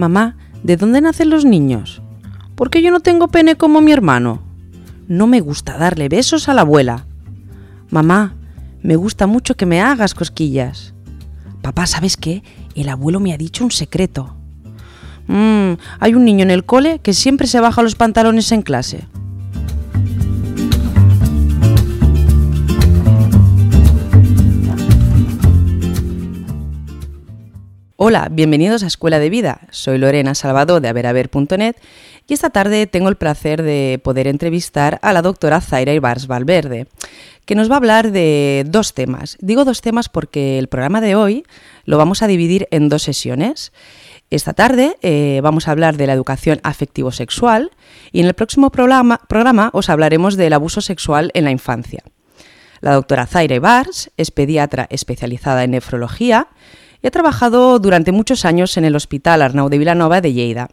Mamá, ¿de dónde nacen los niños? ¿Por qué yo no tengo pene como mi hermano? No me gusta darle besos a la abuela. Mamá, me gusta mucho que me hagas cosquillas. Papá, ¿sabes qué? El abuelo me ha dicho un secreto. Mmm, hay un niño en el cole que siempre se baja los pantalones en clase. Hola, bienvenidos a Escuela de Vida. Soy Lorena Salvador de averaver.net y esta tarde tengo el placer de poder entrevistar a la doctora Zaira Ibars Valverde, que nos va a hablar de dos temas. Digo dos temas porque el programa de hoy lo vamos a dividir en dos sesiones. Esta tarde eh, vamos a hablar de la educación afectivo-sexual y en el próximo programa, os hablaremos del abuso sexual en la infancia. La doctora Zaira Ibars es pediatra especializada en nefrología y ha trabajado durante muchos años en el Hospital Arnau de Vilanova de Lleida.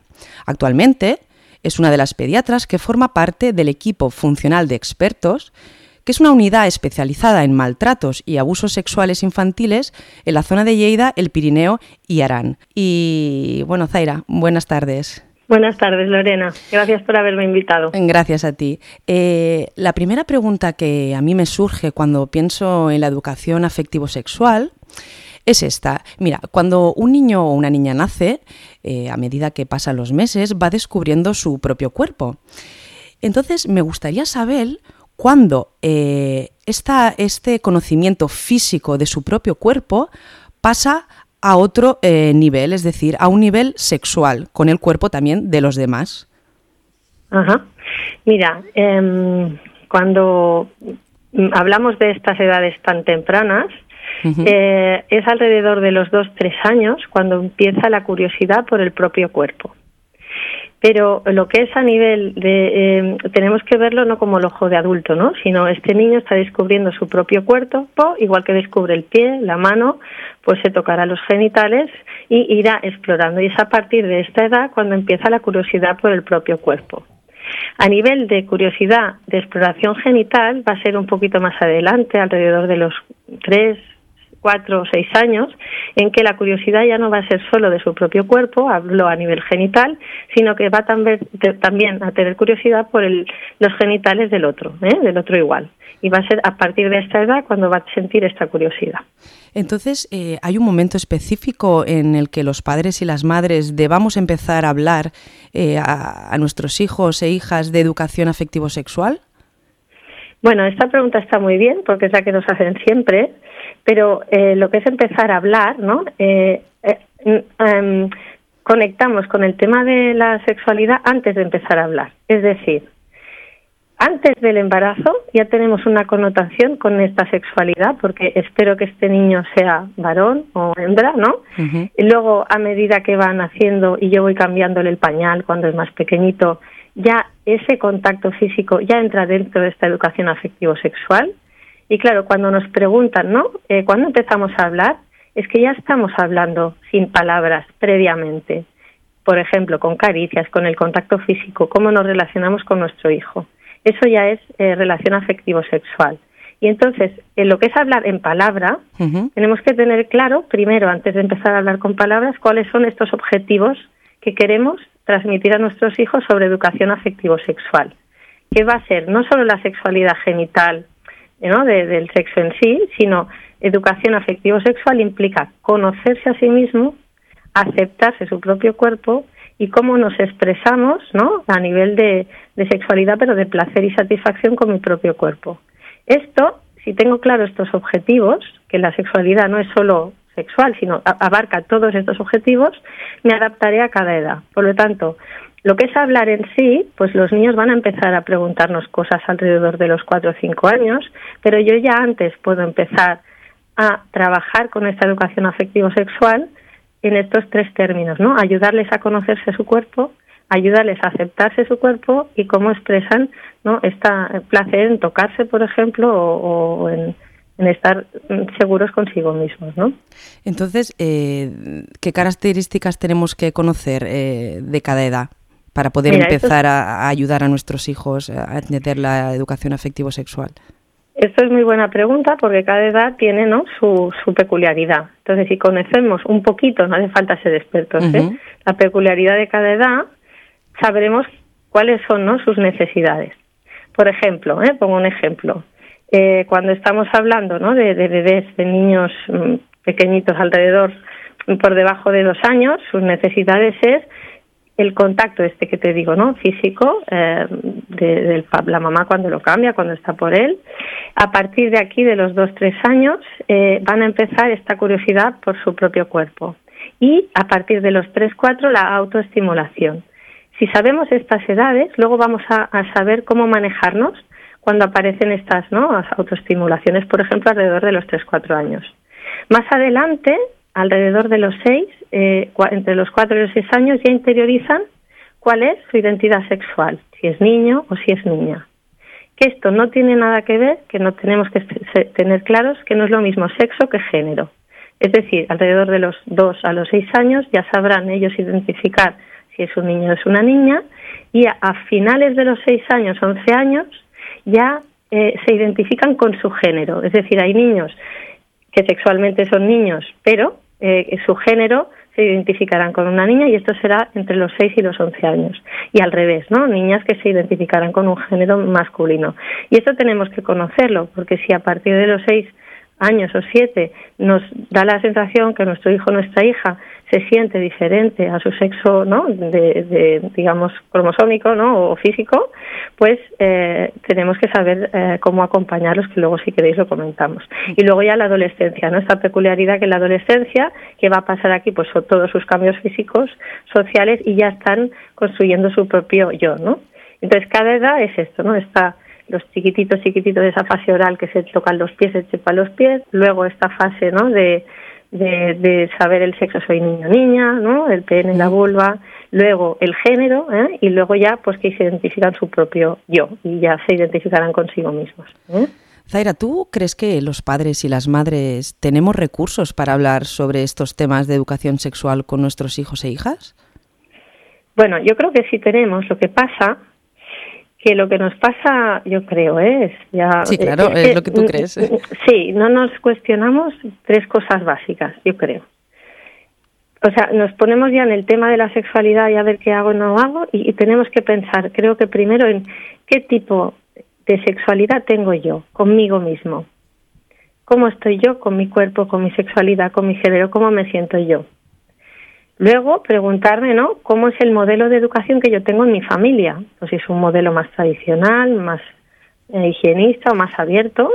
Actualmente es una de las pediatras que forma parte del equipo funcional de expertos, que es una unidad especializada en maltratos y abusos sexuales infantiles en la zona de Lleida, el Pirineo y Arán. Y bueno, Zaira, buenas tardes. Buenas tardes, Lorena. Gracias por haberme invitado. Gracias a ti. Eh, la primera pregunta que a mí me surge cuando pienso en la educación afectivo-sexual es esta. Mira, cuando un niño o una niña nace, eh, a medida que pasan los meses, va descubriendo su propio cuerpo. Entonces, me gustaría saber cuándo eh, este conocimiento físico de su propio cuerpo pasa a otro eh, nivel, es decir, a un nivel sexual, con el cuerpo también de los demás. Ajá. Mira, em, cuando hablamos de estas edades tan tempranas, eh, es alrededor de los dos, tres años cuando empieza la curiosidad por el propio cuerpo. Pero lo que es a nivel de, eh, tenemos que verlo no como el ojo de adulto, ¿no? Sino este niño está descubriendo su propio cuerpo, igual que descubre el pie, la mano, pues se tocará los genitales y irá explorando. Y es a partir de esta edad cuando empieza la curiosidad por el propio cuerpo. A nivel de curiosidad de exploración genital va a ser un poquito más adelante, alrededor de los tres, cuatro o seis años, en que la curiosidad ya no va a ser solo de su propio cuerpo, hablo a nivel genital, sino que va también, a tener curiosidad por el, los genitales del otro, ¿eh? del otro igual. Y va a ser a partir de esta edad cuando va a sentir esta curiosidad. Entonces, eh, ¿hay un momento específico en el que los padres y las madres debamos empezar a hablar eh, a, a nuestros hijos e hijas de educación afectivo-sexual? Bueno, esta pregunta está muy bien porque es la que nos hacen siempre pero eh, lo que es empezar a hablar, ¿no? Eh, eh, em, conectamos con el tema de la sexualidad antes de empezar a hablar. Es decir, antes del embarazo ya tenemos una connotación con esta sexualidad, porque espero que este niño sea varón o hembra, ¿no? Y luego, a medida que van haciendo y yo voy cambiándole el pañal cuando es más pequeñito, ya ese contacto físico ya entra dentro de esta educación afectivo-sexual. Y claro, cuando nos preguntan, ¿no? Eh, ¿Cuándo empezamos a hablar? Es que ya estamos hablando sin palabras previamente. Por ejemplo, con caricias, con el contacto físico, cómo nos relacionamos con nuestro hijo. Eso ya es eh, relación afectivo-sexual. Y entonces, en lo que es hablar en palabra, tenemos que tener claro, primero, antes de empezar a hablar con palabras, cuáles son estos objetivos que queremos transmitir a nuestros hijos sobre educación afectivo-sexual. ¿Qué va a ser no solo la sexualidad genital ¿no? del sexo en sí, sino educación afectivo-sexual implica conocerse a sí mismo, aceptarse su propio cuerpo y cómo nos expresamos ¿no? a nivel de, sexualidad, pero de placer y satisfacción con mi propio cuerpo. Esto, si tengo claro estos objetivos, que la sexualidad no es solo sexual, sino abarca todos estos objetivos, me adaptaré a cada edad. Por lo tanto, lo que es hablar en sí, pues los niños van a empezar a preguntarnos cosas alrededor de los cuatro o cinco años, pero yo ya antes puedo empezar a trabajar con esta educación afectivo-sexual en estos tres términos, ¿no? Ayudarles a conocerse su cuerpo, ayudarles a aceptarse su cuerpo y cómo expresan, ¿no? Esta placer en tocarse, por ejemplo, o, en, estar seguros consigo mismos, ¿no? Entonces, eh, ¿qué características tenemos que conocer eh, de cada edad? Para poder empezar a, ayudar a nuestros hijos a entender la educación afectivo-sexual? Esto es muy buena pregunta porque cada edad tiene ¿no? su, su peculiaridad. Entonces, si conocemos un poquito, no hace falta ser expertos, ¿eh? la peculiaridad de cada edad, sabremos cuáles son ¿no? sus necesidades. Por ejemplo, ¿eh? pongo un ejemplo. Eh, cuando estamos hablando ¿no? de, de bebés, de niños mm, pequeñitos alrededor, por debajo de dos años, sus necesidades es el contacto este que te digo, ¿no? Físico, eh, de, la mamá cuando lo cambia, cuando está por él. A partir de aquí, de los dos, tres años, eh, van a empezar esta curiosidad por su propio cuerpo. Y a partir de los tres, cuatro, la autoestimulación. Si sabemos estas edades, luego vamos a, saber cómo manejarnos cuando aparecen estas ¿no? autoestimulaciones, por ejemplo, alrededor de los tres, cuatro años. Más adelante, alrededor de los seis, eh, entre los cuatro y los seis años, ya interiorizan cuál es su identidad sexual, si es niño o si es niña. Que esto no tiene nada que ver, que no tenemos que tener claros que no es lo mismo sexo que género. Es decir, alrededor de los dos a los seis años ya sabrán ellos identificar si es un niño o es una niña y a, finales de los seis años, once años, ya eh, se identifican con su género. Es decir, hay niños que sexualmente son niños, pero eh, su género se identificarán con una niña y esto será entre los 6 y los 11 años. Y al revés, ¿no? Niñas que se identificarán con un género masculino. Y esto tenemos que conocerlo, porque si a partir de los 6 años o 7 nos da la sensación que nuestro hijo o nuestra hija se siente diferente a su sexo, ¿no? De, digamos, cromosómico, ¿no? O físico, pues eh, tenemos que saber eh, cómo acompañarlos, que luego si queréis lo comentamos. Y luego ya la adolescencia, ¿no? Esta peculiaridad que la adolescencia, que va a pasar aquí, pues son todos sus cambios físicos, sociales, y ya están construyendo su propio yo, ¿no? Entonces cada edad es esto, ¿no? Está los chiquititos, chiquititos de esa fase oral que se tocan los pies, se chepan los pies, luego esta fase, ¿no? De de, saber el sexo, soy niño o niña, ¿no? El pene, la vulva, luego el género, ¿eh? y luego ya pues que se identifican su propio yo y ya se identificarán consigo mismos. ¿eh? Zaira, ¿tú crees que los padres y las madres tenemos recursos para hablar sobre estos temas de educación sexual con nuestros hijos e hijas? Bueno, yo creo que sí tenemos. Lo que pasa que lo que nos pasa, yo creo, es ya... Sí, claro, es, lo que tú crees. Sí, no nos cuestionamos tres cosas básicas, yo creo. O sea, nos ponemos ya en el tema de la sexualidad y a ver qué hago o no hago y, tenemos que pensar, creo que primero en qué tipo de sexualidad tengo yo conmigo mismo. ¿Cómo estoy yo con mi cuerpo, con mi sexualidad, con mi género? ¿Cómo me siento yo? Luego, preguntarme, ¿no? ¿Cómo es el modelo de educación que yo tengo en mi familia? Pues si es un modelo más tradicional, más eh, higienista o más abierto.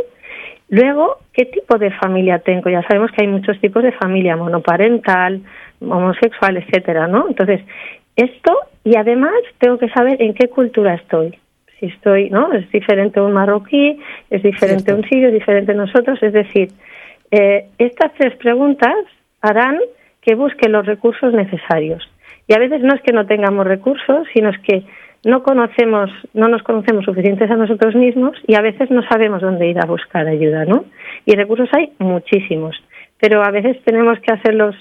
Luego, ¿qué tipo de familia tengo? Ya sabemos que hay muchos tipos de familia, monoparental, homosexual, etcétera, ¿no? Entonces, esto y además tengo que saber en qué cultura estoy. Si estoy, ¿no? Es diferente un marroquí, es diferente un sirio, es diferente nosotros. Es decir, eh, estas tres preguntas harán que busque los recursos necesarios. Y a veces no es que no tengamos recursos, sino es que no conocemos, no nos conocemos suficientes a nosotros mismos y a veces no sabemos dónde ir a buscar ayuda, ¿no? Y recursos hay muchísimos, pero a veces tenemos que hacerlos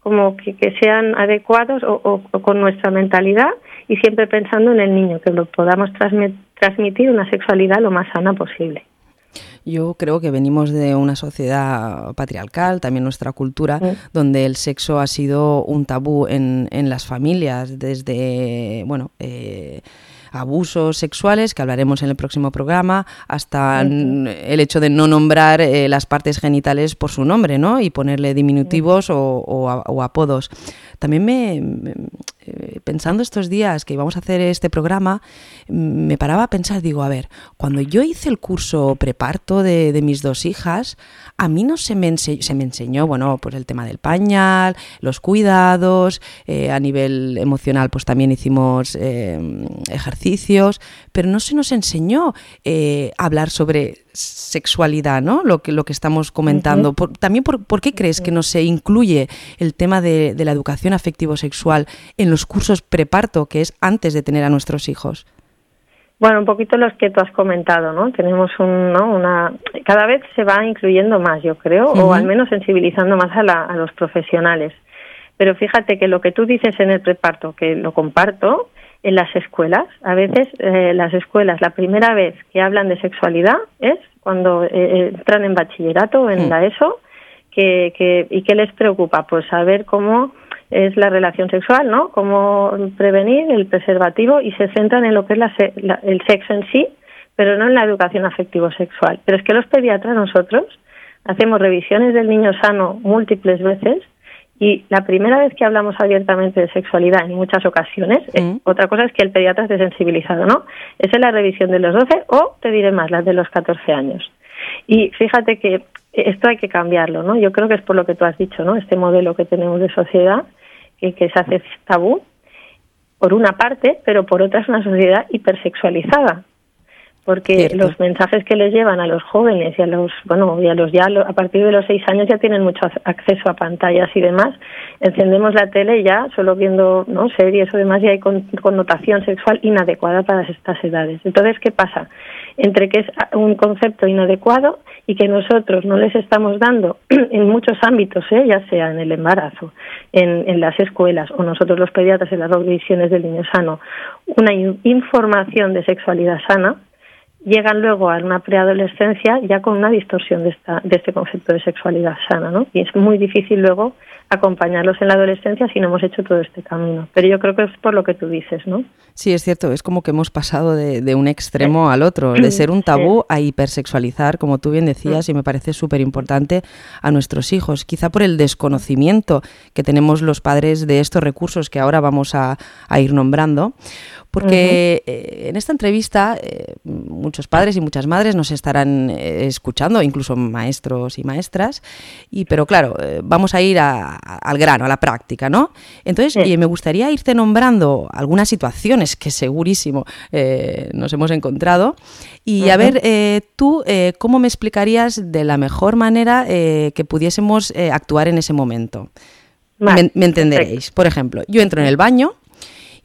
como que, sean adecuados o, con nuestra mentalidad y siempre pensando en el niño, que lo podamos transmitir una sexualidad lo más sana posible. Yo creo que venimos de una sociedad patriarcal, también nuestra cultura, donde el sexo ha sido un tabú en, en las familias desde, bueno, eh, abusos sexuales, que hablaremos en el próximo programa, hasta el hecho de no nombrar eh, las partes genitales por su nombre, ¿no? Y ponerle diminutivos o, apodos. También me, eh, pensando estos días que íbamos a hacer este programa, me paraba a pensar, digo, a ver, cuando yo hice el curso preparto de, mis dos hijas, a mí no se me, se me enseñó, bueno, pues el tema del pañal, los cuidados, eh, a nivel emocional pues también hicimos eh, ejercicios, pero no se nos enseñó hablar sobre sexualidad, ¿no? Lo que, lo que estamos comentando. también, por, qué crees que no se incluye el tema de, de la educación afectivo-sexual en los cursos preparto, que es antes de tener a nuestros hijos? Bueno, un poquito los que tú has comentado, ¿no? Tenemos un, ¿no? una... Cada vez se va incluyendo más, yo creo, o al menos sensibilizando más a, la, a los profesionales. Pero fíjate que lo que tú dices en el preparto, que lo comparto, en las escuelas. A veces eh, las escuelas, la primera vez que hablan de sexualidad es cuando eh, entran en bachillerato o en mm. la ESO, que, que, ¿y qué les preocupa? Pues saber cómo es la relación sexual, ¿no? Cómo prevenir el preservativo y se centran en lo que es el sexo en sí, pero no en la educación afectivo-sexual. Pero es que los pediatras nosotros hacemos revisiones del niño sano múltiples veces y la primera vez que hablamos abiertamente de sexualidad en muchas ocasiones, eh, mm. otra cosa es que el pediatra esté sensibilizado, ¿no? Esa es la revisión de los 12 o, te diré más, las de los 14 años. Y fíjate que esto hay que cambiarlo, ¿no? Yo creo que es por lo que tú has dicho, ¿no? Este modelo que tenemos de sociedad, que, que se hace tabú, por una parte, pero por otra es una sociedad hipersexualizada porque los mensajes que les llevan a los jóvenes y a los bueno y a los ya a partir de los seis años ya tienen mucho acceso a pantallas y demás. Encendemos la tele ya solo viendo no series o demás ya hay connotación sexual inadecuada para estas edades. Entonces qué pasa entre que es un concepto inadecuado y que nosotros no les estamos dando en muchos ámbitos ¿eh? ya sea en el embarazo en, en las escuelas o nosotros los pediatras en las revisiones del niño sano una información de sexualidad sana llegan luego a una preadolescencia ya con una distorsión de, esta, de este concepto de sexualidad sana, ¿no? Y es muy difícil luego acompañarlos en la adolescencia si no hemos hecho todo este camino. Pero yo creo que es por lo que tú dices, ¿no? Sí, es cierto, es como que hemos pasado de, un extremo al otro, de ser un tabú a hipersexualizar, como tú bien decías, y me parece súper importante a nuestros hijos, quizá por el desconocimiento que tenemos los padres de estos recursos que ahora vamos a, a ir nombrando. Porque eh, en esta entrevista eh, muchos padres y muchas madres nos estarán eh, escuchando, incluso maestros y maestras, y, pero claro, vamos a ir al grano, a la práctica, ¿no? Entonces, me gustaría irte nombrando algunas situaciones que segurísimo nos hemos encontrado y a ver, tú, ¿cómo me explicarías de la mejor manera que pudiésemos actuar en ese momento? me, entenderéis. Por ejemplo, yo entro en el baño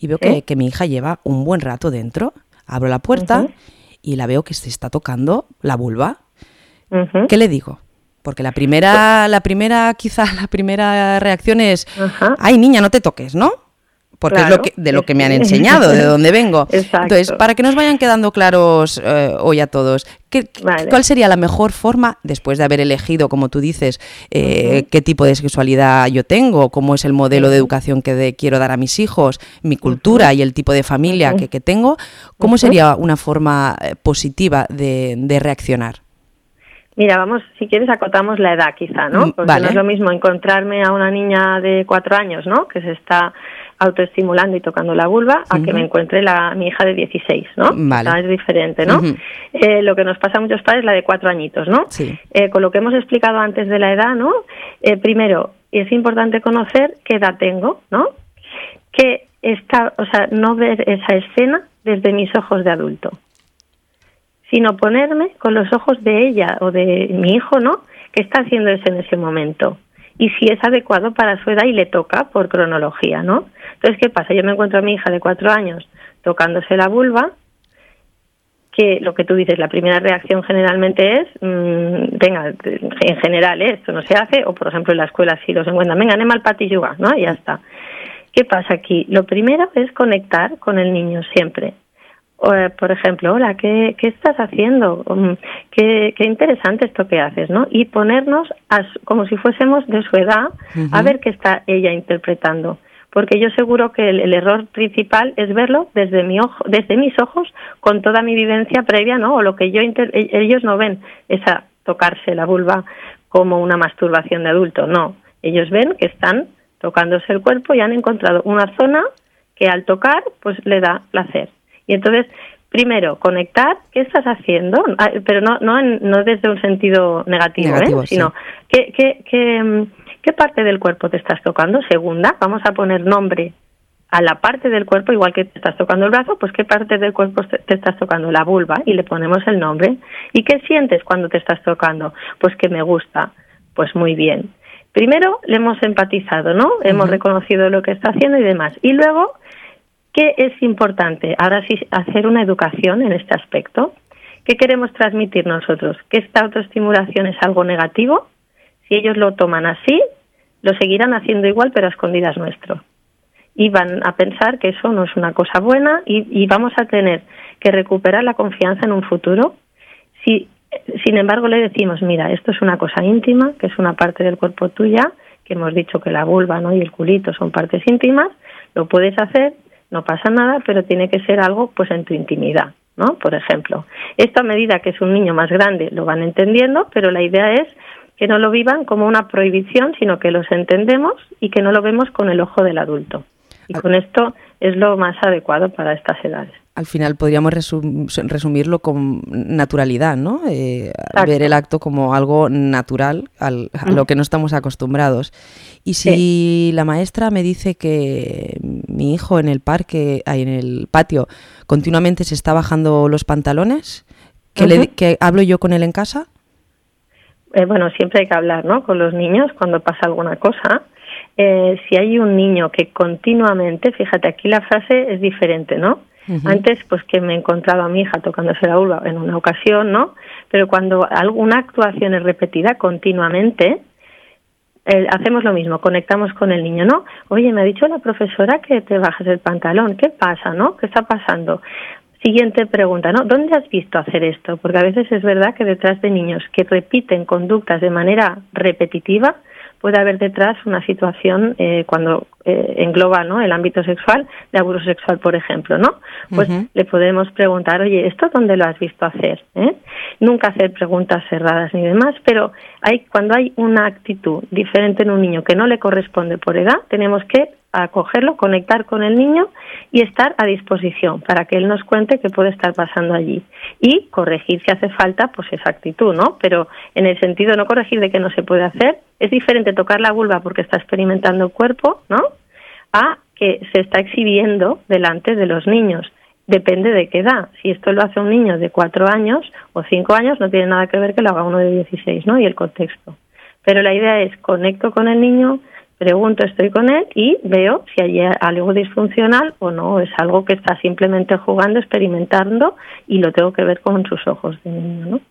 y veo que, mi hija lleva un buen rato dentro. Abro la puerta y la veo que se está tocando la vulva. ¿Qué le digo? Porque la primera, la primera, quizá la primera reacción es, ay niña, no te toques, ¿no? Porque es lo que, de lo que me han enseñado, de dónde vengo. Entonces, para que nos vayan quedando claros eh, hoy a todos, ¿qué, ¿cuál sería la mejor forma, después de haber elegido, como tú dices, eh, qué tipo de sexualidad yo tengo, cómo es el modelo de educación que quiero dar a mis hijos, mi cultura y el tipo de familia que, tengo, cómo sería una forma eh, positiva de, reaccionar? Mira, vamos, si quieres acotamos la edad quizá, ¿no? Mm, porque no es lo mismo encontrarme a una niña de cuatro años, ¿no? Que se está autoestimulando y tocando la vulva a que me encuentre la, mi hija de 16, ¿no? Vale. es diferente, ¿no? eh, lo que nos pasa a muchos padres es la de cuatro añitos, ¿no? Sí. Eh, con lo que hemos explicado antes de la edad, ¿no? Eh, primero, es importante conocer qué edad tengo, ¿no? Que está, o sea, no ver esa escena desde mis ojos de adulto, sino ponerme con los ojos de ella o de mi hijo, ¿no? ¿Qué está haciendo eso en ese momento? y si es adecuado para su edad y le toca por cronología, ¿no? Entonces, ¿qué pasa? Yo me encuentro a mi hija de cuatro años tocándose la vulva, que lo que tú dices, la primera reacción generalmente es, mm, venga, en general ¿eh? esto no se hace, o por ejemplo en la escuela si los encuentran, venga, anem al patilluga, ¿no? Y ya está. ¿Qué pasa aquí? Lo primero es conectar con el niño siempre. Eh, por ejemplo, hola, ¿qué, qué estás haciendo? Mm, qué, qué, interesante esto que haces, ¿no? Y ponernos como si fuésemos de su edad a ver qué está ella interpretando. Porque yo seguro que el, error principal es verlo desde, mi ojo, desde mis ojos con toda mi vivencia previa, ¿no? O lo que yo e, ellos no ven, esa tocarse la vulva como una masturbación de adulto, no. Ellos ven que están tocándose el cuerpo y han encontrado una zona que al tocar pues le da placer y entonces, primero, conectar, ¿qué estás haciendo? Pero no, no, no desde un sentido negativo, ¿eh? sino ¿qué, qué, qué, mm, qué parte del cuerpo te estás tocando. Segunda, vamos a poner nombre a la parte del cuerpo, igual que te estás tocando el brazo, pues qué parte del cuerpo te, estás tocando, la vulva, y le ponemos el nombre. ¿Y qué sientes cuando te estás tocando? Pues que me gusta, pues muy bien. Primero le hemos empatizado, ¿no? Hemos reconocido lo que está haciendo y demás. Y luego ¿Qué es importante? Ahora sí, hacer una educación en este aspecto. ¿Qué queremos transmitir nosotros? ¿Que esta autoestimulación es algo negativo? Si ellos lo toman así, lo seguirán haciendo igual, pero a escondidas nuestro. y van a pensar que eso no es una cosa buena y, vamos a tener que recuperar la confianza en un futuro. Si, sin embargo, le decimos, mira, esto es una cosa íntima, que es una parte del cuerpo tuya, que hemos dicho que la vulva ¿no? y el culito son partes íntimas, lo puedes hacer, no pasa nada, pero tiene que ser algo pues en tu intimidad, ¿no? Por ejemplo, esto a medida que es un niño más grande lo van entendiendo, pero la idea es que no lo vivan como una prohibición, sino que los entendemos y que no lo vemos con el ojo del adulto. Y con esto es lo más adecuado para estas edades. Al final podríamos resumirlo con naturalidad, ¿no? Eh, ver el acto como algo natural a lo que no estamos acostumbrados. Y si la maestra me dice que mi hijo en el parque, ahí en el patio, continuamente se está bajando los pantalones, ¿qué, le, hablo yo con él en casa? Eh, bueno, siempre hay que hablar, ¿no? Con los niños cuando pasa alguna cosa eh, si hay un niño que continuamente, fíjate, aquí la frase es diferente, ¿no? Antes, pues que me he encontrado a mi hija tocándose la vulva en una ocasión, ¿no? Pero cuando alguna actuación es repetida continuamente, eh, hacemos lo mismo, conectamos con el niño, ¿no? Oye, me ha dicho la profesora que te bajes el pantalón, ¿qué pasa, no? ¿Qué está pasando? Siguiente pregunta, ¿no? ¿Dónde has visto hacer esto? Porque a veces es verdad que detrás de niños que repiten conductas de manera repetitiva, puede haber detrás una situación eh, cuando eh, engloba ¿no? el ámbito sexual de abuso sexual, por ejemplo, ¿no? Pues le podemos preguntar, oye, ¿esto dónde lo has visto hacer? ¿Eh? Nunca hacer preguntas cerradas ni demás, pero hay cuando hay una actitud diferente en un niño que no le corresponde por edad, tenemos que acogerlo, conectar con el niño y estar a disposición para que él nos cuente qué puede estar pasando allí y corregir si hace falta pues esa actitud, ¿no? Pero en el sentido no corregir de que no se puede hacer, es diferente tocar la vulva porque está experimentando el cuerpo, ¿no? A que se está exhibiendo delante de los niños. Depende de qué edad. Si esto lo hace un niño de cuatro años o cinco años, no tiene nada que ver que lo haga uno de dieciséis, ¿no? Y el contexto. Pero la idea es conecto con el niño, pregunto, estoy con él y veo si hay algo disfuncional o no, es algo que está simplemente jugando, experimentando y lo tengo que ver con sus ojos de niño, ¿no?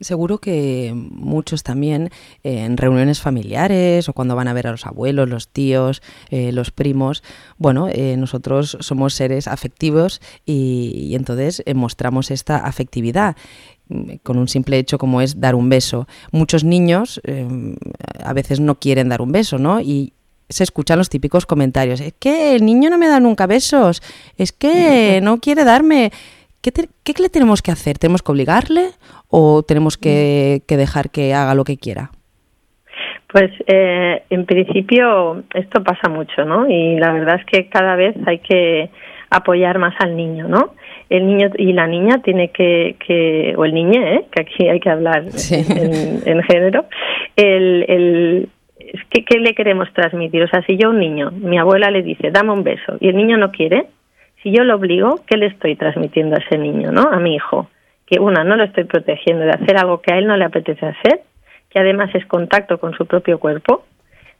Seguro que muchos también en reuniones familiares o cuando van a ver a los abuelos, los tíos, eh, los primos, bueno, eh, nosotros somos seres afectivos y, entonces eh, mostramos esta afectividad con un simple hecho como es dar un beso. Muchos niños a veces no quieren dar un beso, ¿no? Y se escuchan los típicos comentarios, es que el niño no me da nunca besos, es que no quiere darme. ¿Qué, ¿Qué, le tenemos que hacer? ¿Tenemos que obligarle o tenemos que, dejar que haga lo que quiera? Pues eh, en principio esto pasa mucho, ¿no? Y la verdad es que cada vez hay que apoyar más al niño, ¿no? El niño y la niña tiene que, que o el niñe, ¿eh? que aquí hay que hablar en, género, el, el ¿qué, ¿qué le queremos transmitir? O sea, si yo a un niño, mi abuela le dice, dame un beso, y el niño no quiere, si yo lo obligo, ¿qué le estoy transmitiendo a ese niño, no? A mi hijo que una, no lo estoy protegiendo de hacer algo que a él no le apetece hacer, que además es contacto con su propio cuerpo,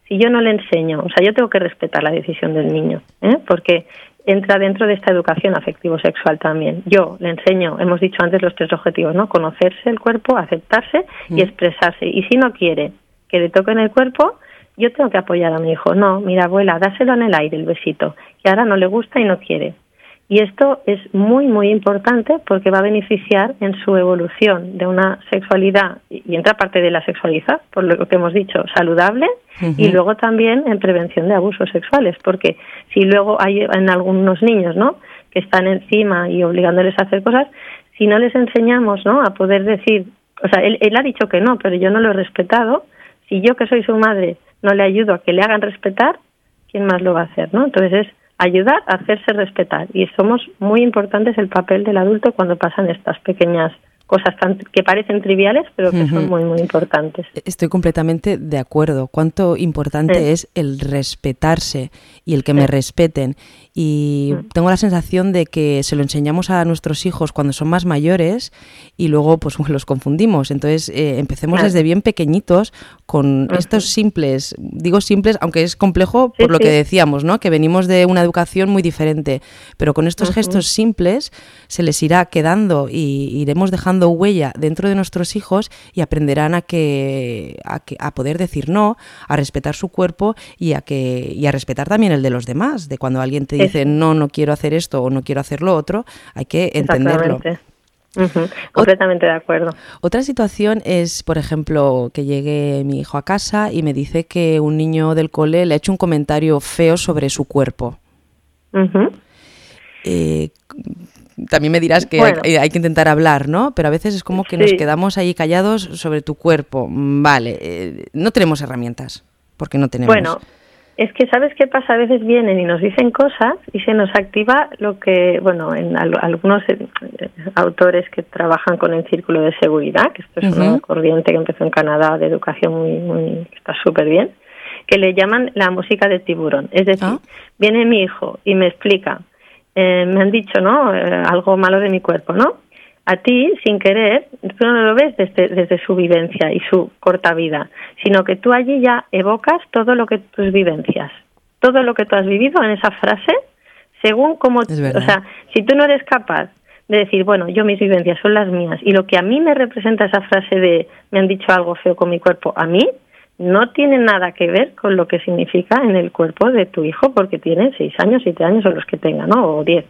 si yo no le enseño, o sea, yo tengo que respetar la decisión del niño, ¿eh? porque entra dentro de esta educación afectivo-sexual también. Yo le enseño, hemos dicho antes los tres objetivos, ¿no? Conocerse el cuerpo, aceptarse y mm. expresarse. Y si no quiere que le toquen el cuerpo, yo tengo que apoyar a mi hijo. No, mira, abuela, dáselo en el aire el besito, que ahora no le gusta y no quiere. Y esto es muy, muy importante porque va a beneficiar en su evolución de una sexualidad, y entra parte de la sexualidad, por lo que hemos dicho, saludable, y luego también en prevención de abusos sexuales, porque si luego hay en algunos niños, ¿no?, que están encima y obligándoles a hacer cosas, si no les enseñamos, ¿no?, a poder decir, o sea, él, él ha dicho que no, pero yo no lo he respetado, si yo que soy su madre no le ayudo a que le hagan respetar, ¿quién más lo va a hacer, no? Entonces es ayudar a hacerse respetar. Y somos muy importantes el papel del adulto cuando pasan estas pequeñas cosas tan, que parecen triviales, pero que son muy, muy importantes. Estoy completamente de acuerdo. Cuánto importante es el respetarse y el que me respeten. Y mm. tengo la sensación de que se lo enseñamos a nuestros hijos cuando son más mayores y luego pues los confundimos. Entonces eh, empecemos desde bien pequeñitos con estos simples, digo simples, aunque es complejo por lo que decíamos, ¿no? Que venimos de una educación muy diferente, pero con estos gestos simples se les irá quedando y iremos dejando dejando huella dentro de nuestros hijos y aprenderán a que a, que, a poder decir no, a respetar su cuerpo y a que y a respetar también el de los demás. De cuando alguien te dice no, no quiero hacer esto o no quiero hacer lo otro, hay que entenderlo. completamente de acuerdo. Otra situación es, por ejemplo, que llegue mi hijo a casa y me dice que un niño del cole le ha hecho un comentario feo sobre su cuerpo. Eh, también me dirás que hay, que intentar hablar, ¿no? Pero a veces es como que nos quedamos ahí callados sobre tu cuerpo. Vale, eh, no tenemos herramientas, porque no tenemos. Bueno, es que, ¿sabes qué pasa? A veces vienen y nos dicen cosas y se nos activa lo que, bueno, en algunos eh, autores que trabajan con el círculo de seguridad, que esto es una corriente que empezó en Canadá de educación muy, muy está súper bien, que le llaman la música de tiburón. Es decir, ah. viene mi hijo y me explica, eh, me han dicho, ¿no? Eh, algo malo de mi cuerpo, ¿no? A ti, sin querer, tú no lo ves desde, desde su vivencia y su corta vida, sino que tú allí ya evocas todo lo que tus vivencias, todo lo que tú has vivido en esa frase, según cómo, o sea, si tú no eres capaz de decir, bueno, yo mis vivencias son las mías y lo que a mí me representa esa frase de me han dicho algo feo con mi cuerpo, a mí no tiene nada que ver con lo que significa en el cuerpo de tu hijo porque tiene seis años, siete años o los que tenga, ¿no? O diez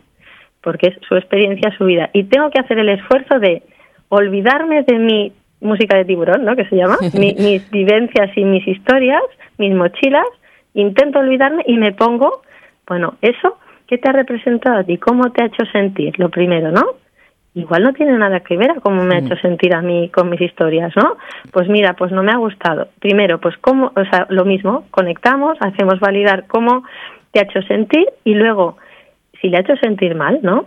porque es su experiencia, su vida. Y tengo que hacer el esfuerzo de olvidarme de mi música de tiburón, ¿no? Que se llama, mis vivencias y mis historias, mis mochilas, intento olvidarme y me pongo, bueno, eso, ¿qué te ha representado a ti? ¿Cómo te ha hecho sentir? Lo primero, ¿no? Igual no tiene nada que ver a cómo me ha hecho mm. sentir a mí con mis historias, ¿no? Pues mira, pues no me ha gustado. Primero, pues cómo, o sea, lo mismo, conectamos, hacemos validar cómo te ha hecho sentir y luego si le ha hecho sentir mal, ¿no?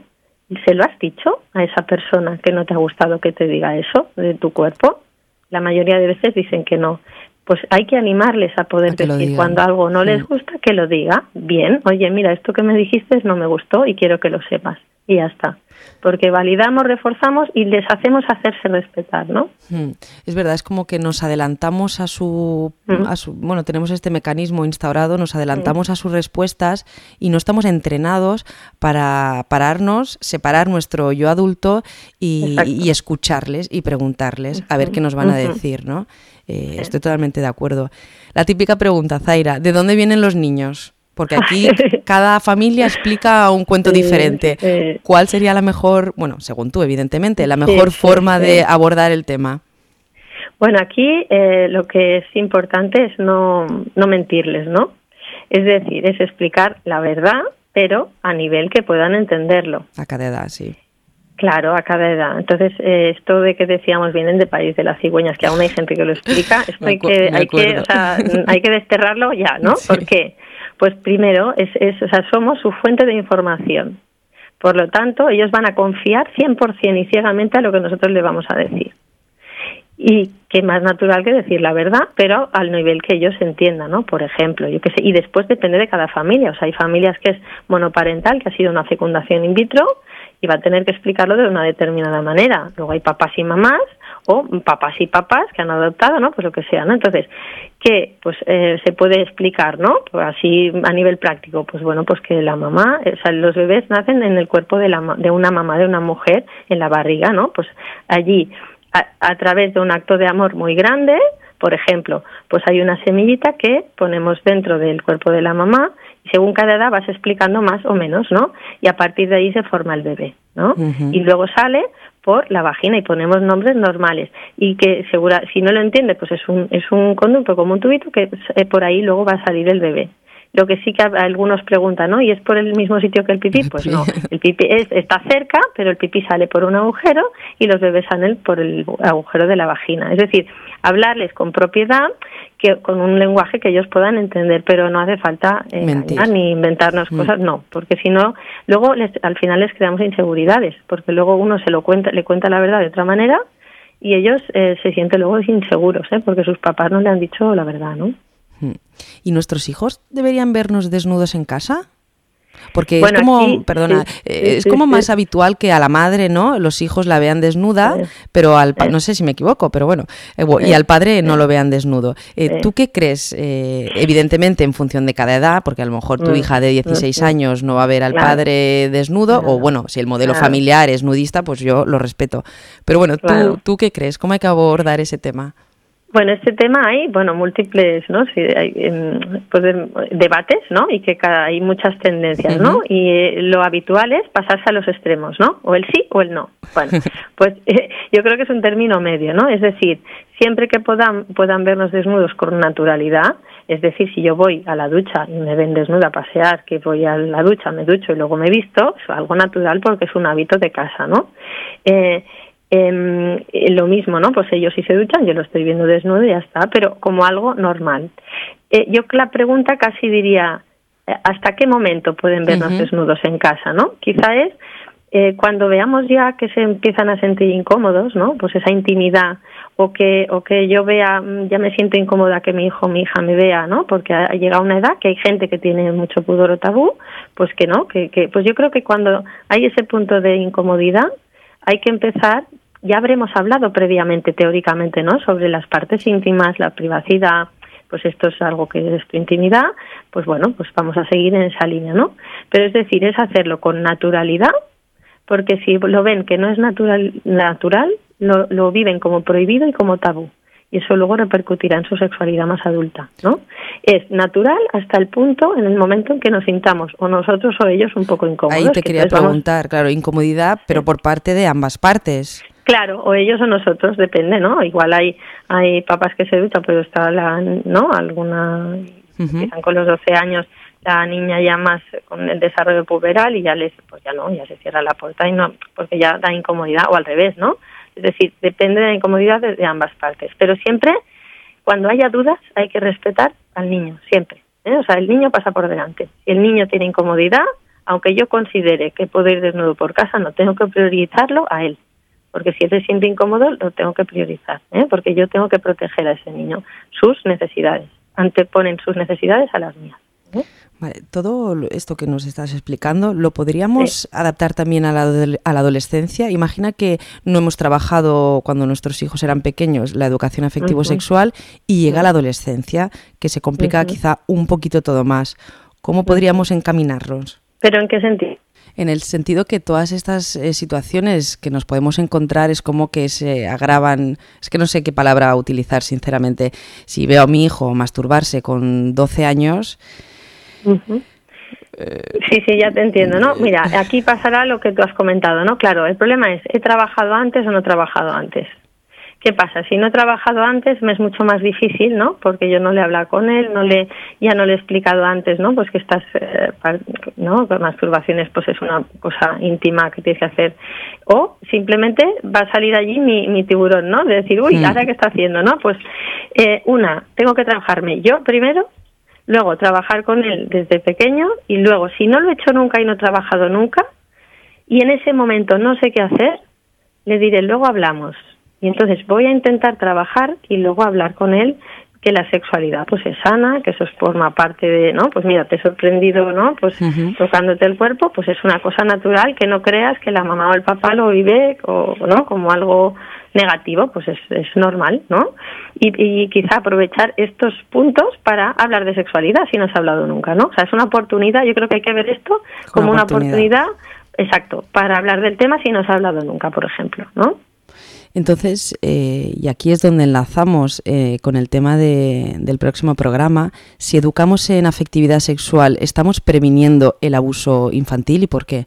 ¿Se lo has dicho a esa persona que no te ha gustado que te diga eso de tu cuerpo? La mayoría de veces dicen que no. Pues hay que animarles a poder decir cuando algo no les gusta, que lo diga. Bien, oye, mira, esto que me dijiste no me gustó y quiero que lo sepas. Y ya está porque validamos, reforzamos y les hacemos hacerse respetar, ¿no? Hmm. Es verdad, es como que nos adelantamos a su, hmm. a su, bueno, tenemos este mecanismo instaurado, nos adelantamos a sus respuestas y no estamos entrenados para pararnos, separar nuestro yo adulto y, escucharles y preguntarles a ver qué nos van a decir, ¿no? Eh, estoy totalmente de acuerdo. La típica pregunta, Zaira, ¿de dónde vienen los niños? Porque aquí cada familia explica un cuento diferente. ¿Cuál sería la mejor, bueno, según tú, evidentemente, la mejor forma de abordar el tema? Bueno, aquí eh, lo que es importante es no, no mentirles, ¿no? Es decir, es explicar la verdad, pero a nivel que puedan entenderlo. A cada edad, sí. Claro, a cada edad. Entonces, eh, esto de que decíamos vienen de país de las cigüeñas, que aún hay gente que lo explica, esto hay que, hay que, o sea, hay que desterrarlo ya, ¿no? ¿Por qué? Pues primero, es, es, o sea, somos su fuente de información. Por lo tanto, ellos van a confiar 100% y ciegamente a lo que nosotros les vamos a decir. Y qué más natural que decir la verdad, pero al nivel que ellos entiendan, ¿no? Por ejemplo, yo qué sé. Y después depende de cada familia. O sea, hay familias que es monoparental, que ha sido una fecundación in vitro, y va a tener que explicarlo de una determinada manera. Luego hay papás y mamás o papás y papás que han adoptado, ¿no? Pues lo que sea, ¿no? Entonces, ¿qué? Pues eh, se puede explicar, ¿no? Pues así a nivel práctico, pues bueno, pues que la mamá, o sea, los bebés nacen en el cuerpo de, la, de una mamá, de una mujer, en la barriga, ¿no? Pues allí, a, a través de un acto de amor muy grande, por ejemplo, pues hay una semillita que ponemos dentro del cuerpo de la mamá y según cada edad vas explicando más o menos, ¿no? Y a partir de ahí se forma el bebé, ¿no? Y luego sale por la vagina y ponemos nombres normales. Y que segura si no lo entiende pues es un es un conducto como un tubito que eh, por ahí luego va a salir el bebé lo que sí que algunos preguntan, ¿no? ¿Y es por el mismo sitio que el pipí? Pues no, el pipí es, está cerca, pero el pipí sale por un agujero y los bebés salen por el agujero de la vagina. Es decir, hablarles con propiedad, que con un lenguaje que ellos puedan entender, pero no hace falta eh, ni inventarnos mm. cosas, no, porque si no, luego les, al final les creamos inseguridades, porque luego uno se lo cuenta, le cuenta la verdad de otra manera y ellos eh, se sienten luego inseguros, ¿eh? porque sus papás no le han dicho la verdad, ¿no? ¿Y nuestros hijos deberían vernos desnudos en casa? Porque es como, perdona, eh, es como más habitual que a la madre, ¿no? Los hijos la vean desnuda, pero al no sé si me equivoco, pero bueno, eh, y al padre no lo vean desnudo. Eh, ¿Tú qué crees? evidentemente en función de cada edad, porque a lo mejor tu mm, hija de 16 mm, mm. años no va a ver al padre desnudo, o bueno, si el modelo familiar es nudista, pues yo lo respeto. Pero bueno, ¿tú, ¿tú qué crees? ¿Cómo hay que abordar ese tema? Bueno, este tema hay, bueno, múltiples, ¿no? Sí, hay, em, pues, debates, ¿no? Y que cada, hay muchas tendencias, ¿no? Y eh, lo habitual es pasarse a los extremos, ¿no? O el sí o el no. Bueno, pues eh, yo creo que es un término medio, ¿no? Es decir, siempre que puedan, puedan vernos desnudos con naturalidad, es decir, si yo voy a la ducha y me ven desnuda a pasear, que voy a la ducha, me ducho y luego me visto, es algo natural porque es un hábito de casa, ¿no? Eh, eh, lo mismo, ¿no? Pues ellos sí se duchan, yo lo estoy viendo desnudo y ya está, pero como algo normal. Eh, yo la pregunta casi diría, eh, ¿hasta qué momento pueden vernos desnudos en casa, no? Quizá es eh, cuando veamos ya que se empiezan a sentir incómodos, ¿no? Pues esa intimidad o que o que yo vea mm, ya me siento incómoda que mi hijo o mi hija me vea, ¿no? Porque ha llegado una edad que hay gente que tiene mucho pudor o tabú, pues que no, que, que pues yo creo que cuando hay ese punto de incomodidad hay que empezar ya habremos hablado previamente, teóricamente, ¿no? Sobre las partes íntimas, la privacidad, pues esto es algo que es tu intimidad, pues bueno, pues vamos a seguir en esa línea, ¿no? Pero es decir, es hacerlo con naturalidad, porque si lo ven que no es natural, natural lo, lo viven como prohibido y como tabú y eso luego repercutirá en su sexualidad más adulta, ¿no? Es natural hasta el punto, en el momento en que nos sintamos, o nosotros o ellos, un poco incómodos. Ahí te quería preguntar, claro, incomodidad, pero por parte de ambas partes. Claro, o ellos o nosotros, depende, ¿no? Igual hay hay papás que se duchan, pero está la, ¿no? Alguna, están con los 12 años, la niña ya más con el desarrollo puberal y ya les, pues ya no, ya se cierra la puerta y no, porque ya da incomodidad, o al revés, ¿no? Es decir, depende de la incomodidad de, ambas partes. Pero siempre, cuando haya dudas, hay que respetar al niño, siempre. ¿eh? O sea, el niño pasa por delante. Si el niño tiene incomodidad, aunque yo considere que puede ir desnudo por casa, no tengo que priorizarlo a él porque si él se siente incómodo lo tengo que priorizar, ¿eh? porque yo tengo que proteger a ese niño, sus necesidades, anteponen sus necesidades a las mías. ¿eh? Vale, todo esto que nos estás explicando, ¿lo podríamos adaptar también a la, a la, adolescencia? Imagina que no hemos trabajado cuando nuestros hijos eran pequeños la educación afectivo-sexual y llega la adolescencia, que se complica quizá un poquito todo más. ¿Cómo podríamos encaminarlos? ¿Pero en qué sentido? En el sentido que todas estas eh, situaciones que nos podemos encontrar es como que se agravan, es que no sé qué palabra utilizar sinceramente, si veo a mi hijo masturbarse con 12 años... sí, sí, ya te entiendo, ¿no? Mira, aquí pasará lo que tú has comentado, ¿no? Claro, el problema es, ¿he trabajado antes o no he trabajado antes? ¿Qué pasa? Si no he trabajado antes, me es mucho más difícil, ¿no? Porque yo no le he hablado con él, no le, ya no le he explicado antes, ¿no? Pues que estas, eh, ¿no? masturbaciones, pues es una cosa íntima que tienes que hacer. O simplemente va a salir allí mi, mi tiburón, ¿no? De decir, uy. ¿ahora qué está haciendo, no? Pues, eh, una, tengo que trabajarme yo primero, luego trabajar con él desde pequeño y luego, si no lo he hecho nunca y no he trabajado nunca, y en ese momento no sé qué hacer, le diré, luego hablamos y entonces voy a intentar trabajar y luego hablar con él que la sexualidad pues es sana, que eso forma parte de, ¿no? Pues mira, te he sorprendido, ¿no? Pues tocándote el cuerpo, pues es una cosa natural que no creas que la mamá o el papá lo vive o, ¿no? Como algo negativo, pues es, es normal, ¿no? Y, y, quizá aprovechar estos puntos para hablar de sexualidad si no se ha hablado nunca, ¿no? O sea, es una oportunidad, yo creo que hay que ver esto como una oportunidad, exacto, para hablar del tema si no se ha hablado nunca, por ejemplo, ¿no? Entonces, eh, y aquí es donde enlazamos eh, con el tema del próximo programa, si educamos en afectividad sexual, ¿estamos previniendo el abuso infantil y por qué?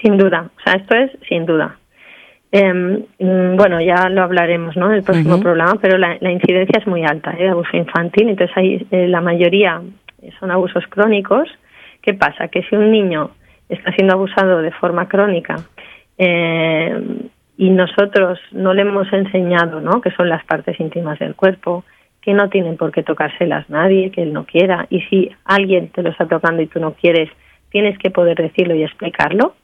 Sin duda, o sea, esto es sin duda. Mm, bueno, ya lo hablaremos ¿no? en el próximo programa, pero la, incidencia es muy alta ¿eh? de abuso infantil, entonces hay, la mayoría son abusos crónicos. ¿Qué pasa? Que si un niño está siendo abusado de forma crónica, eh, y nosotros no le hemos enseñado, ¿no? Que son las partes íntimas del cuerpo, que no tienen por qué tocárselas nadie, que él no quiera. Y si alguien te lo está tocando y tú no quieres, tienes que poder decirlo y explicarlo.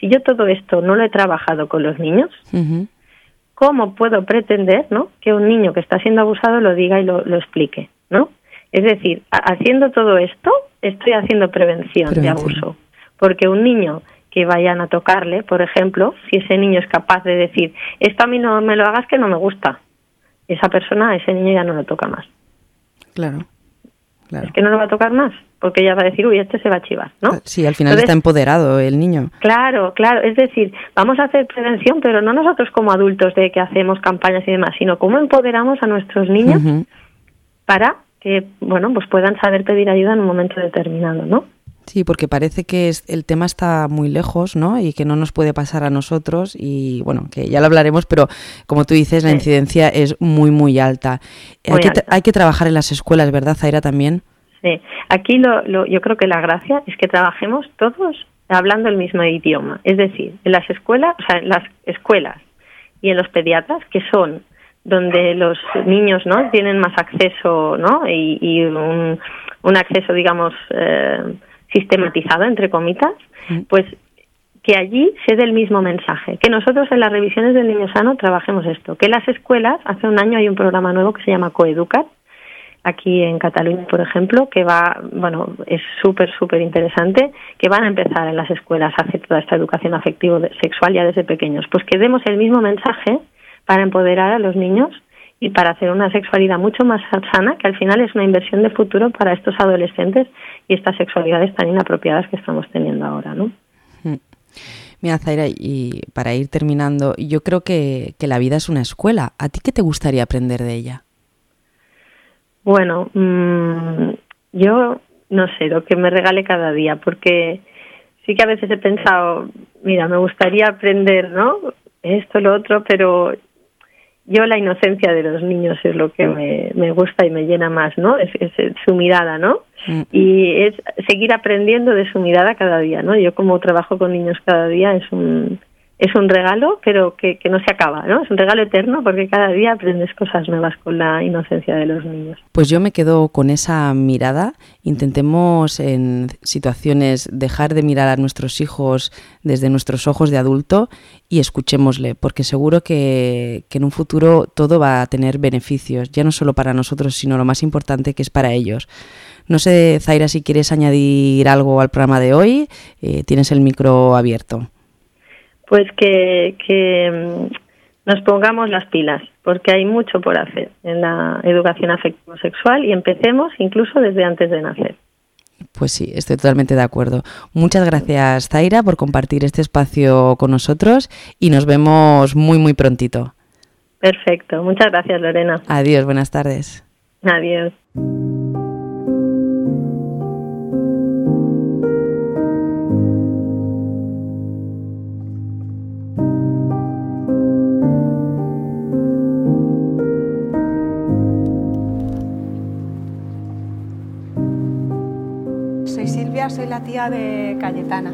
Si yo todo esto no lo he trabajado con los niños, ¿cómo puedo pretender, ¿no? Que un niño que está siendo abusado lo diga y lo, lo explique, ¿no? Es decir, haciendo todo esto, estoy haciendo prevención, de abuso. Porque un niño que vayan a tocarle, por ejemplo, si ese niño es capaz de decir, esto a mí no me lo hagas que no me gusta, esa persona, ese niño ya no lo toca más. Claro. Es que no lo va a tocar más, porque ella va a decir, uy, este se va a chivar, ¿no? Sí, al final está empoderado el niño. Claro, claro. Es decir, vamos a hacer prevención, pero no nosotros como adultos de que hacemos campañas y demás, sino cómo empoderamos a nuestros niños para que, bueno, pues puedan saber pedir ayuda en un momento determinado, ¿no? Sí, porque parece que es, el tema está muy lejos, ¿no? Y que no nos puede pasar a nosotros y, bueno, que ya lo hablaremos, pero como tú dices, la incidencia es muy, muy alta. hay, Que, hay que trabajar en las escuelas, ¿verdad, Zaira, también? Sí, aquí lo, lo, yo creo que la gracia es que trabajemos todos hablando el mismo idioma. Es decir, en las escuelas, o sea, en las escuelas y en los pediatras, que son donde los niños no tienen más acceso no y, y un, un acceso digamos eh, sistematizado, entre comitas, mm. pues que allí se dé el mismo mensaje, que nosotros en las revisiones del niño sano trabajemos esto, que las escuelas, hace un año hay un programa nuevo que se llama Coeducar, aquí en Cataluña, por ejemplo, que va, bueno, es súper, súper interesante, que van a empezar en las escuelas a hacer toda esta educación afectivo sexual ya desde pequeños. Pues que demos el mismo mensaje para empoderar a los niños y para hacer una sexualidad mucho más sana, que al final es una inversión de futuro para estos adolescentes y estas sexualidades tan inapropiadas que estamos teniendo ahora, ¿no? Hmm. Mira, Zaira, y para ir terminando, yo creo que, la vida es una escuela. ¿A ti qué te gustaría aprender de ella? Bueno, mm, yo no sé, lo que me regale cada día, porque sí que a veces he pensado, mira, me gustaría aprender, ¿no? Esto, lo otro, pero yo la inocencia de los niños es lo que me, me gusta y me llena más, ¿no? Es, es, su mirada, ¿no? Mm. Y es seguir aprendiendo de su mirada cada día, ¿no? Yo como trabajo con niños cada día es un es un regalo, pero que, que, no se acaba, ¿no? Es un regalo eterno porque cada día aprendes cosas nuevas con la inocencia de los niños. Pues yo me quedo con esa mirada. Intentemos en situaciones dejar de mirar a nuestros hijos desde nuestros ojos de adulto y escuchémosle, porque seguro que, que en un futuro todo va a tener beneficios, ya no solo para nosotros, sino lo más importante que es para ellos. No sé, Zaira, si quieres añadir algo al programa de hoy, eh, tienes el micro abierto pues que, que mm, nos pongamos las pilas, porque hay mucho por hacer en la educación afectivo-sexual y empecemos incluso desde antes de nacer. Pues sí, estoy totalmente de acuerdo. Muchas gracias, Zaira, por compartir este espacio con nosotros y nos vemos muy, muy prontito. Perfecto. Muchas gracias, Lorena. Adiós, buenas tardes. Adiós. Soy la tía de Cayetana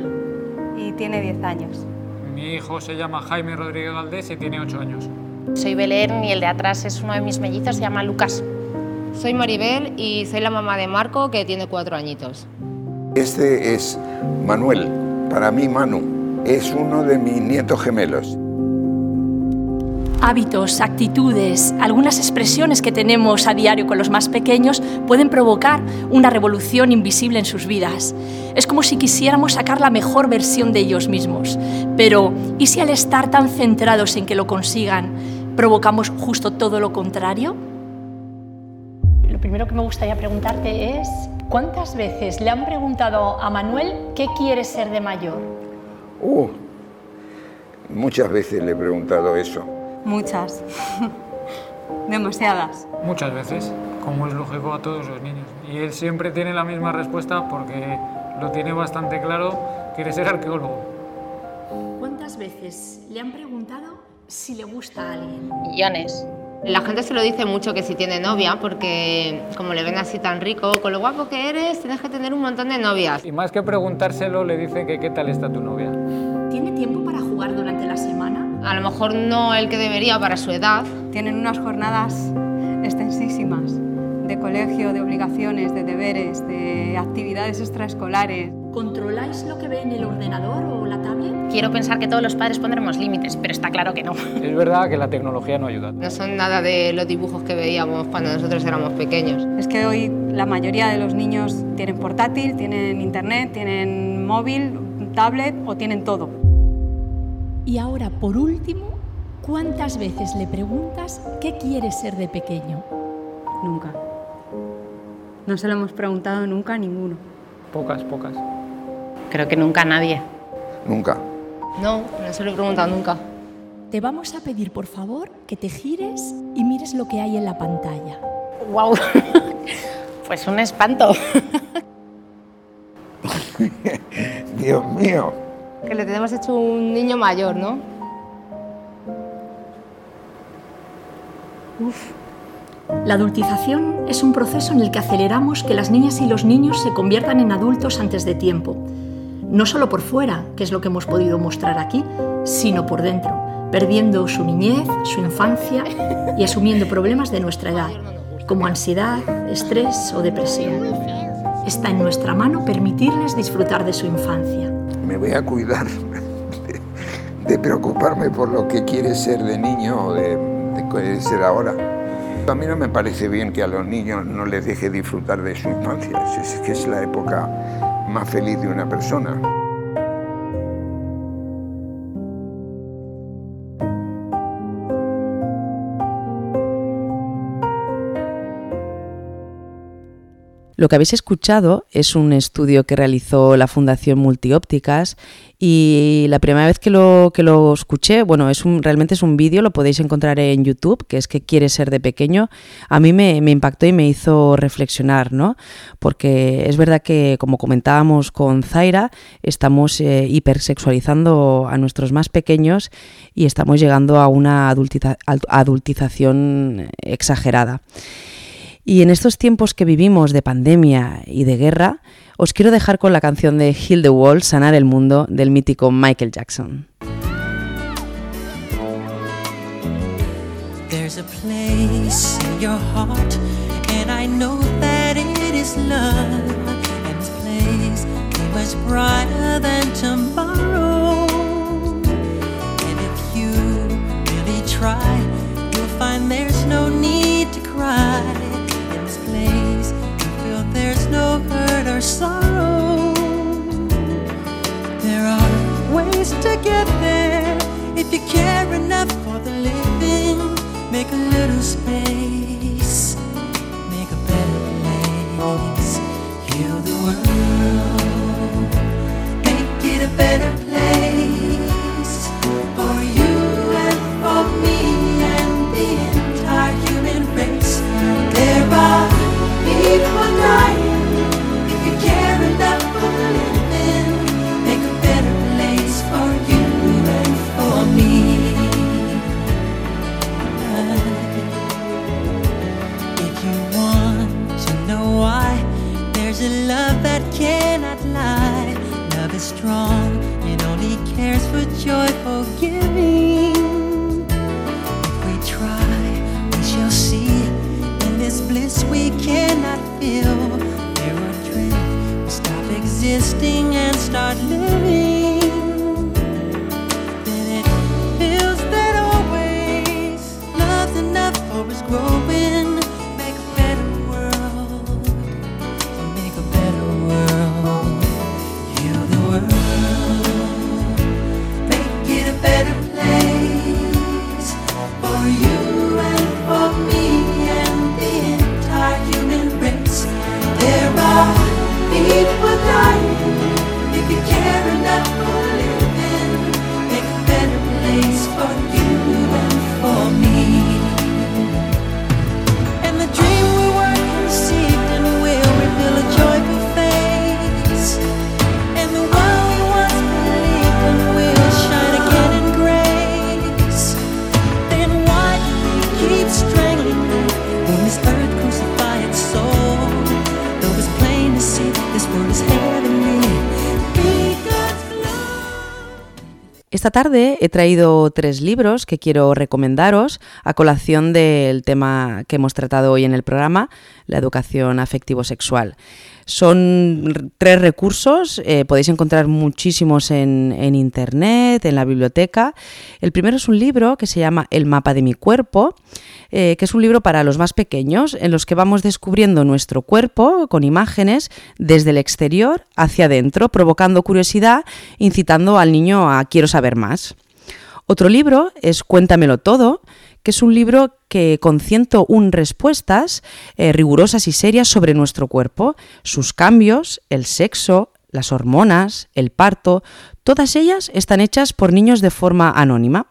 y tiene 10 años. Mi hijo se llama Jaime Rodríguez Valdés y tiene 8 años. Soy Belén y el de atrás es uno de mis mellizos, se llama Lucas. Soy Maribel y soy la mamá de Marco, que tiene 4 añitos. Este es Manuel, para mí Manu, es uno de mis nietos gemelos hábitos, actitudes, algunas expresiones que tenemos a diario con los más pequeños pueden provocar una revolución invisible en sus vidas. Es como si quisiéramos sacar la mejor versión de ellos mismos. Pero, ¿y si al estar tan centrados en que lo consigan, provocamos justo todo lo contrario? Lo primero que me gustaría preguntarte es, ¿cuántas veces le han preguntado a Manuel qué quiere ser de mayor? Uh, muchas veces le he preguntado eso. Muchas. Demasiadas. Muchas veces, como es lógico a todos los niños. Y él siempre tiene la misma respuesta porque lo tiene bastante claro, quiere ser arqueólogo. ¿Cuántas veces le han preguntado si le gusta a alguien? Millones. La gente se lo dice mucho que si tiene novia, porque como le ven así tan rico, con lo guapo que eres, tienes que tener un montón de novias. Y más que preguntárselo, le dicen que qué tal está tu novia. ¿Tiene tiempo para jugar durante la semana? A lo mejor no el que debería para su edad. Tienen unas jornadas extensísimas de colegio, de obligaciones, de deberes, de actividades extraescolares. ¿Controláis lo que ve en el ordenador o la tablet? Quiero pensar que todos los padres pondremos límites, pero está claro que no. Es verdad que la tecnología no ayuda. No son nada de los dibujos que veíamos cuando nosotros éramos pequeños. Es que hoy La mayoría de los niños tienen portátil, tienen internet, tienen móvil, tablet o tienen todo. Y ahora, por último, ¿cuántas veces le preguntas qué quiere ser de pequeño? Nunca. No se lo hemos preguntado nunca a ninguno. Pocas, pocas. Creo que nunca a nadie. Nunca. No, no se lo he preguntado nunca. Te vamos a pedir, por favor, que te gires y mires lo que hay en la pantalla. ¡Wow! pues un espanto. Dios mío. Que le tenemos hecho un niño mayor, ¿no? La adultización es un proceso en el que aceleramos que las niñas y los niños se conviertan en adultos antes de tiempo. No solo por fuera, que es lo que hemos podido mostrar aquí, sino por dentro, perdiendo su niñez, su infancia y asumiendo problemas de nuestra edad, como ansiedad, estrés o depresión. Está en nuestra mano permitirles disfrutar de su infancia. Me voy a cuidar de, preocuparme por lo que quiere ser de niño o de, de ser ahora. A mí no me parece bien que a los niños no les deje disfrutar de su infancia. Que es la época más feliz de una persona. Lo que habéis escuchado es un estudio que realizó la Fundación Multiópticas y la primera vez que lo, que lo escuché, bueno, es realmente es un vídeo, lo podéis encontrar en YouTube, que es que quiere ser de pequeño, a mí me, impactó y me hizo reflexionar, ¿no? Porque es verdad que, como comentábamos con Zaira, estamos eh, hipersexualizando a nuestros más pequeños y estamos llegando a una adultiza- adultización exagerada. Y en estos tiempos que vivimos de pandemia y de guerra, os quiero dejar con la canción de Heal the World, Sanar el Mundo, del mítico Michael Jackson. Or sorrow. There are ways to get there if you care enough for the living. Make a little space, make a better place. Heal the world, make it a better strong, it only cares for joyful giving. If we try, we shall see. In this bliss we cannot feel. Fear or dread, we stop existing and start living. Esta tarde he traído tres libros que quiero recomendaros a colación del tema que hemos tratado hoy en el programa, la educación afectivo-sexual. Son tres recursos, eh, podéis encontrar muchísimos en, en, internet, en la biblioteca. El primero es un libro que se llama El mapa de mi cuerpo, eh, que es un libro para los más pequeños, en los que vamos descubriendo nuestro cuerpo con imágenes desde el exterior hacia adentro, provocando curiosidad, incitando al niño a quiero saber más. Otro libro es Cuéntamelo todo, que es un libro que con 101 respuestas eh, rigurosas y serias sobre nuestro cuerpo, sus cambios, el sexo, las hormonas, el parto, todas ellas están hechas por niños de forma anónima.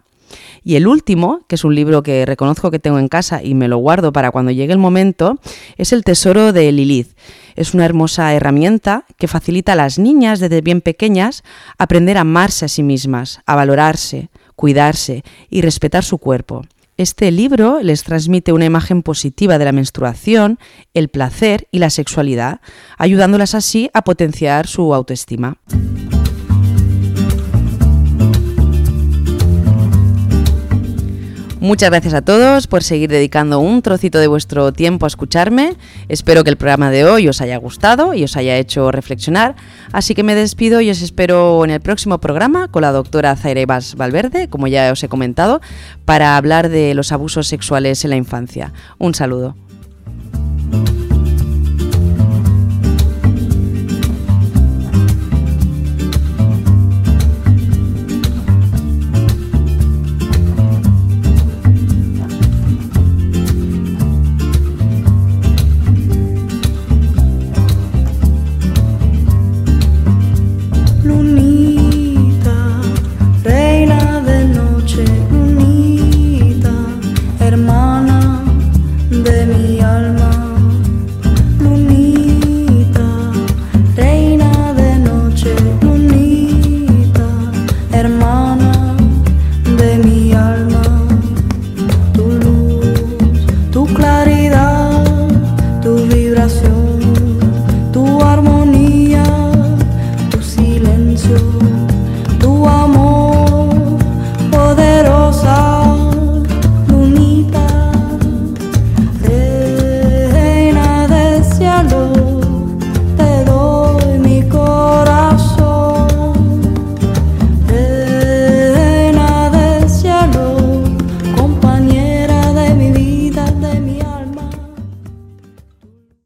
Y el último, que es un libro que reconozco que tengo en casa y me lo guardo para cuando llegue el momento, es El Tesoro de Lilith. Es una hermosa herramienta que facilita a las niñas desde bien pequeñas aprender a amarse a sí mismas, a valorarse, cuidarse y respetar su cuerpo. Este libro les transmite una imagen positiva de la menstruación, el placer y la sexualidad, ayudándolas así a potenciar su autoestima. Muchas gracias a todos por seguir dedicando un trocito de vuestro tiempo a escucharme. Espero que el programa de hoy os haya gustado y os haya hecho reflexionar. Así que me despido y os espero en el próximo programa con la doctora Ibas Valverde, como ya os he comentado, para hablar de los abusos sexuales en la infancia. Un saludo.